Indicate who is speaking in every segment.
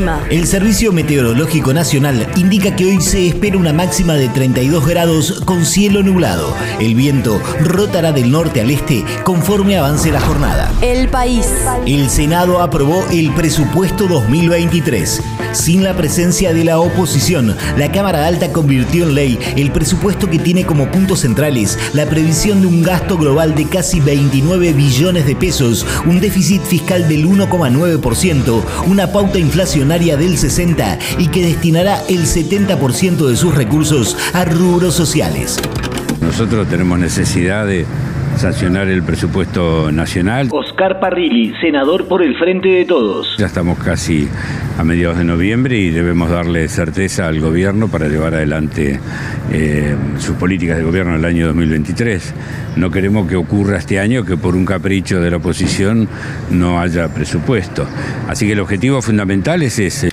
Speaker 1: El clima.
Speaker 2: El Servicio Meteorológico Nacional indica que hoy se espera una máxima de 32 grados con cielo nublado. El viento rotará del norte al este conforme avance la jornada.
Speaker 1: El país.
Speaker 2: El Senado aprobó el presupuesto 2023. Sin la presencia de la oposición, la Cámara Alta convirtió en ley el presupuesto que tiene como puntos centrales la previsión de un gasto global de casi 29 billones de pesos, un déficit fiscal del 1,9%, una pauta inflacionaria del 60% y que destinará el 70% de sus recursos a rubros sociales.
Speaker 3: Nosotros tenemos necesidad de sancionar el presupuesto nacional.
Speaker 4: Oscar Parrilli, senador por el Frente de Todos.
Speaker 3: Ya estamos casi a mediados de noviembre y debemos darle certeza al gobierno para llevar adelante eh, sus políticas de gobierno en el año 2023. No queremos que ocurra este año que por un capricho de la oposición no haya presupuesto. Así que el objetivo fundamental es ese.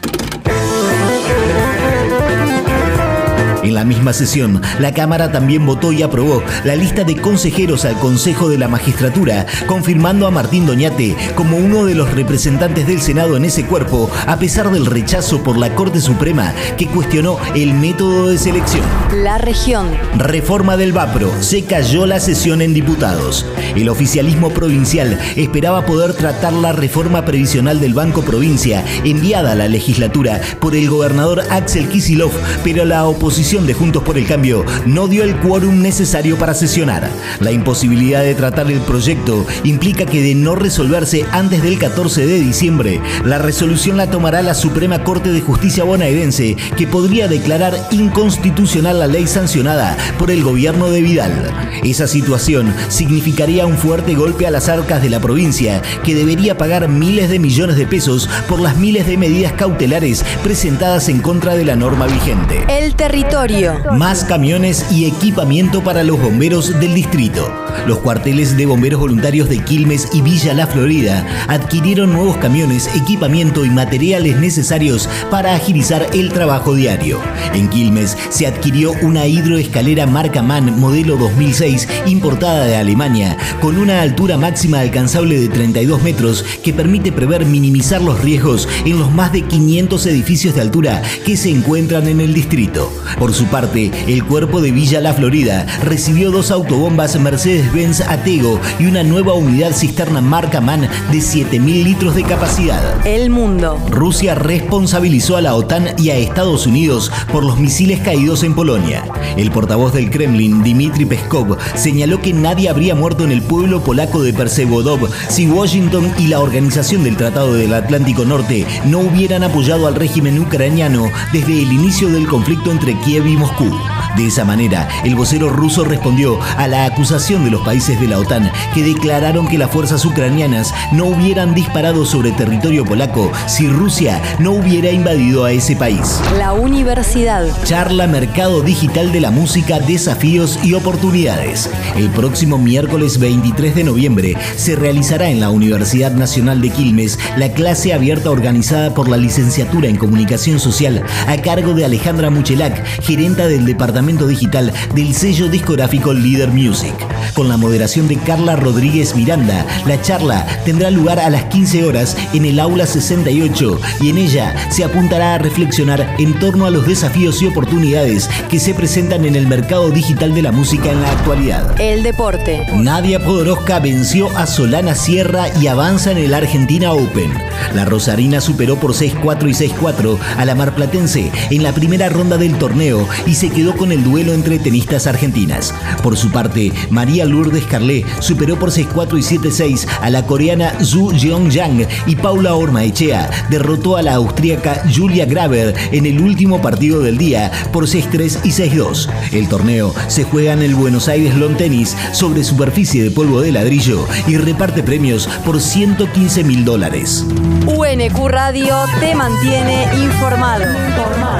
Speaker 2: En la misma sesión, la Cámara también votó y aprobó la lista de consejeros al Consejo de la Magistratura, confirmando a Martín Doñate como uno de los representantes del Senado en ese cuerpo, a pesar del rechazo por la Corte Suprema que cuestionó el método de selección.
Speaker 1: La región.
Speaker 2: Reforma del Vapro. Se cayó la sesión en diputados. El oficialismo provincial esperaba poder tratar la reforma previsional del Banco Provincia, enviada a la legislatura por el gobernador Axel Kisilov, pero la oposición de Juntos por el Cambio no dio el quórum necesario para sesionar. La imposibilidad de tratar el proyecto implica que de no resolverse antes del 14 de diciembre, la resolución la tomará la Suprema Corte de Justicia bonaerense, que podría declarar inconstitucional la ley sancionada por el gobierno de Vidal. Esa situación significaría un fuerte golpe a las arcas de la provincia, que debería pagar miles de millones de pesos por las miles de medidas cautelares presentadas en contra de la norma vigente.
Speaker 1: El territorio.
Speaker 2: Más camiones y equipamiento para los bomberos del distrito. Los cuarteles de bomberos voluntarios de Quilmes y Villa La Florida adquirieron nuevos camiones, equipamiento y materiales necesarios para agilizar el trabajo diario. En Quilmes se adquirió una hidroescalera marca MAN modelo 2006 importada de Alemania con una altura máxima alcanzable de 32 metros que permite prever minimizar los riesgos en los más de 500 edificios de altura que se encuentran en el distrito. Por su parte, el cuerpo de Villa La Florida recibió dos autobombas Mercedes-Benz Atego y una nueva unidad cisterna marca MAN de 7.000 litros de capacidad.
Speaker 1: El mundo.
Speaker 2: Rusia responsabilizó a la OTAN y a Estados Unidos por los misiles caídos en Polonia. El portavoz del Kremlin, Dmitry Peskov, señaló que nadie habría muerto en el pueblo polaco de Persewodov si Washington y la Organización del Tratado del Atlántico Norte no hubieran apoyado al régimen ucraniano desde el inicio del conflicto entre Kiev y Moscú. De esa manera, el vocero ruso respondió a la acusación de los países de la OTAN que declararon que las fuerzas ucranianas no hubieran disparado sobre territorio polaco si Rusia no hubiera invadido a ese país.
Speaker 1: La universidad.
Speaker 2: Charla Mercado Digital de la Música, Desafíos y Oportunidades. El próximo miércoles 23 de noviembre se realizará en la Universidad Nacional de Quilmes la clase abierta organizada por la Licenciatura en Comunicación Social a cargo de Alejandra Muchelac, gerenta del Departamento Digital del sello discográfico Leader Music. Con la moderación de Carla Rodríguez Miranda, la charla tendrá lugar a las 15 horas en el aula 68 y en ella se apuntará a reflexionar en torno a los desafíos y oportunidades que se presentan en el mercado digital de la música en la actualidad.
Speaker 1: El deporte.
Speaker 2: Nadia Podoroska venció a Solana Sierra y avanza en el Argentina Open. La Rosarina superó por 6-4 y 6-4 a la Marplatense en la primera ronda del torneo y se quedó con el duelo entre tenistas argentinas. Por su parte, María Lourdes Carlé superó por 6-4 y 7-6 a la coreana Zhu Jeongyang y Paula Ormaechea derrotó a la austríaca Julia Graver en el último partido del día por 6-3 y 6-2. El torneo se juega en el Buenos Aires Lawn Tennis sobre superficie de polvo de ladrillo y reparte premios por 115 mil dólares.
Speaker 1: UNQ Radio te mantiene informado.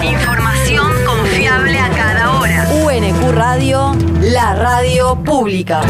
Speaker 5: Información confiable
Speaker 1: Radio, la radio pública.